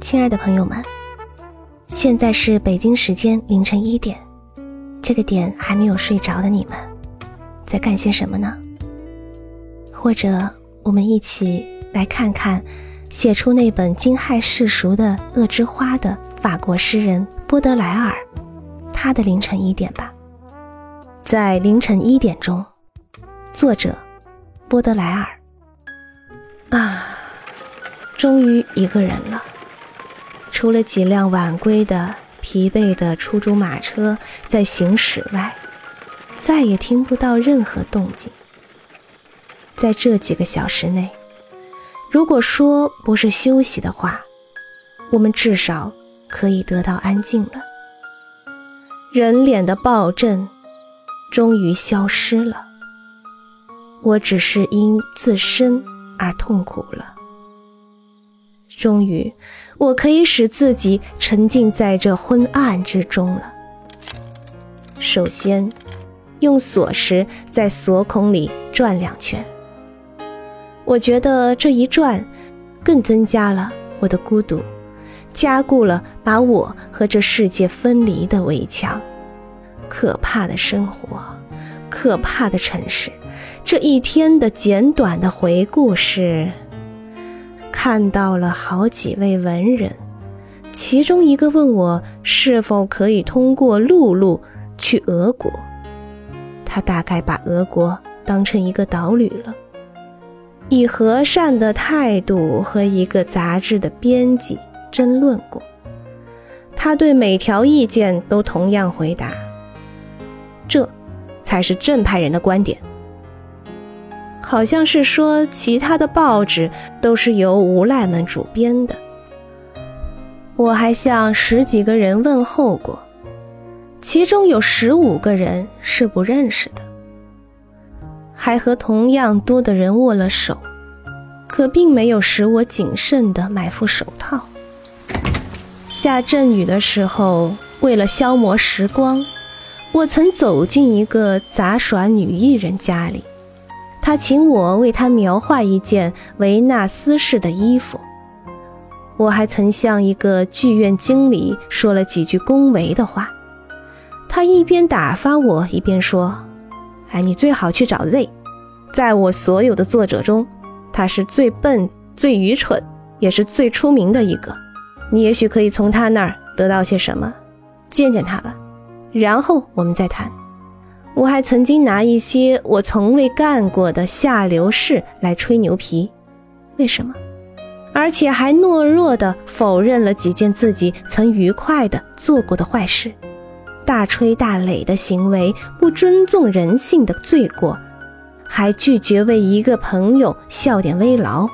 亲爱的朋友们，现在是北京时间凌晨一点，这个点还没有睡着的你们，在干些什么呢？或者我们一起来看看写出那本惊骇世俗的《恶之花》的法国诗人波德莱尔，他的凌晨一点吧。在凌晨一点钟，作者波德莱尔。啊，终于一个人了。除了几辆晚归的、疲惫的出租马车在行驶外，再也听不到任何动静。在这几个小时内，如果说不是休息的话，我们至少可以得到安静了。人脸的暴震终于消失了，我只是因自身而痛苦了。终于，我可以使自己沉浸在这昏暗之中了。首先，用锁匙在锁孔里转两圈。我觉得这一转，更增加了我的孤独，加固了把我和这世界分离的围墙。可怕的生活，可怕的城市。这一天的简短的回顾是。看到了好几位文人，其中一个问我是否可以通过陆路去俄国。他大概把俄国当成一个岛屿了。以和善的态度和一个杂志的编辑争论过，他对每条意见都同样回答：“这才是正派人的观点。”好像是说，其他的报纸都是由无赖们主编的。我还向十几个人问候过，其中有十五个人是不认识的，还和同样多的人握了手，可并没有使我谨慎地买副手套。下阵雨的时候，为了消磨时光，我曾走进一个杂耍女艺人家里。他请我为他描画一件维纳斯式的衣服，我还曾向一个剧院经理说了几句恭维的话。他一边打发我，一边说：“哎，你最好去找 Z，在我所有的作者中，他是最笨、最愚蠢，也是最出名的一个。你也许可以从他那儿得到些什么，见见他吧，然后我们再谈。”我还曾经拿一些我从未干过的下流事来吹牛皮，为什么？而且还懦弱地否认了几件自己曾愉快地做过的坏事，大吹大擂的行为，不尊重人性的罪过，还拒绝为一个朋友效点微劳，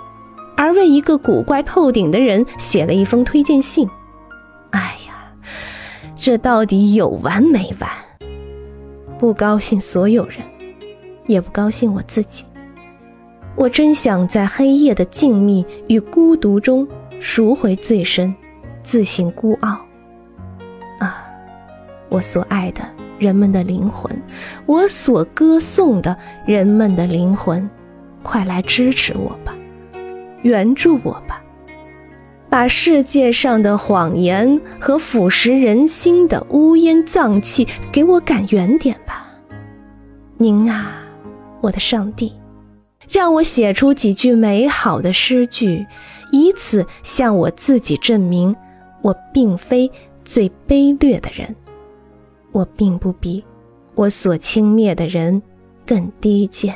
而为一个古怪透顶的人写了一封推荐信。哎呀，这到底有完没完？不高兴所有人，也不高兴我自己。我真想在黑夜的静谧与孤独中赎回最深，自信孤傲。啊，我所爱的人们的灵魂，我所歌颂的人们的灵魂，快来支持我吧，援助我吧，把世界上的谎言和腐蚀人心的乌烟瘴气给我赶远点。您啊，我的上帝，让我写出几句美好的诗句，以此向我自己证明，我并非最卑劣的人，我并不比我所轻蔑的人更低贱。